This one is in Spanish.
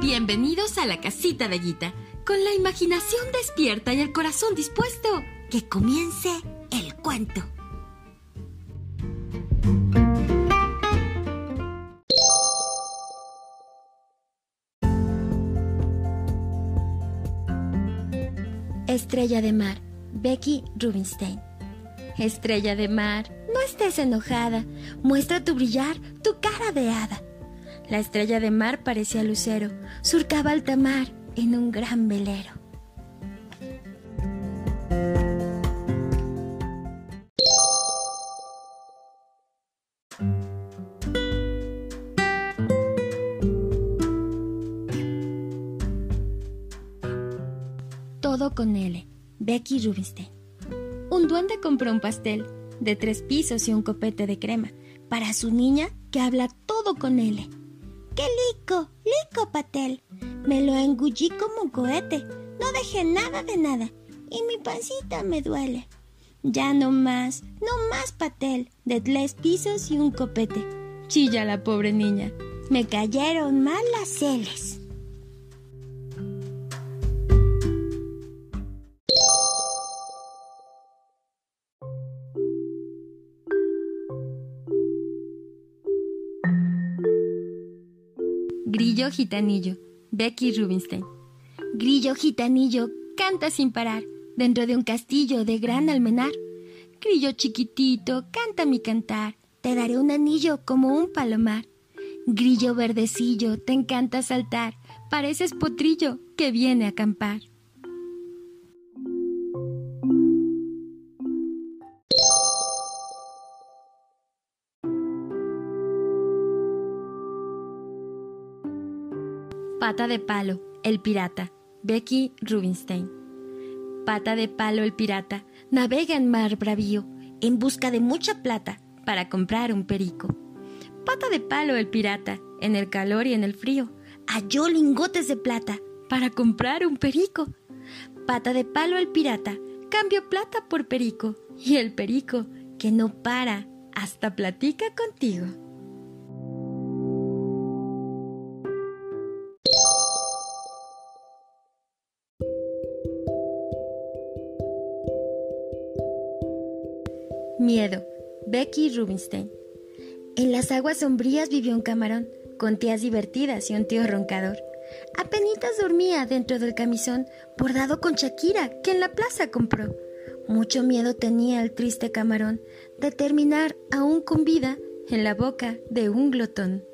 Bienvenidos a la casita de Guita, con la imaginación despierta y el corazón dispuesto. Que comience el cuento. Estrella de mar, Becky Rubinstein. Estrella de mar, no estés enojada, muestra tu brillar, tu cara de hada. La estrella de mar parecía lucero, surcaba alta mar en un gran velero. Todo con L. Becky Rubinstein. Un duende compró un pastel de tres pisos y un copete de crema para su niña que habla todo con L. ¡Qué lico! ¡Lico, Patel! Me lo engullí como un cohete. No dejé nada de nada. Y mi pancita me duele. Ya no más, no más, Patel. De tres pisos y un copete. Chilla la pobre niña. Me cayeron mal las celes. Grillo gitanillo, Becky Rubinstein. Grillo gitanillo, canta sin parar, dentro de un castillo de gran almenar. Grillo chiquitito, canta mi cantar, te daré un anillo como un palomar. Grillo verdecillo, te encanta saltar, pareces potrillo que viene a acampar. Pata de palo, el pirata, Becky Rubinstein. Pata de palo, el pirata, navega en mar bravío, en busca de mucha plata para comprar un perico. Pata de palo, el pirata, en el calor y en el frío, halló lingotes de plata para comprar un perico. Pata de palo, el pirata, cambió plata por perico, y el perico, que no para, hasta platica contigo. Miedo. Becky Rubinstein. En las aguas sombrías vivió un camarón, con tías divertidas y un tío roncador. Apenitas dormía dentro del camisón, bordado con Shakira, que en la plaza compró. Mucho miedo tenía el triste camarón de terminar aún con vida en la boca de un glotón.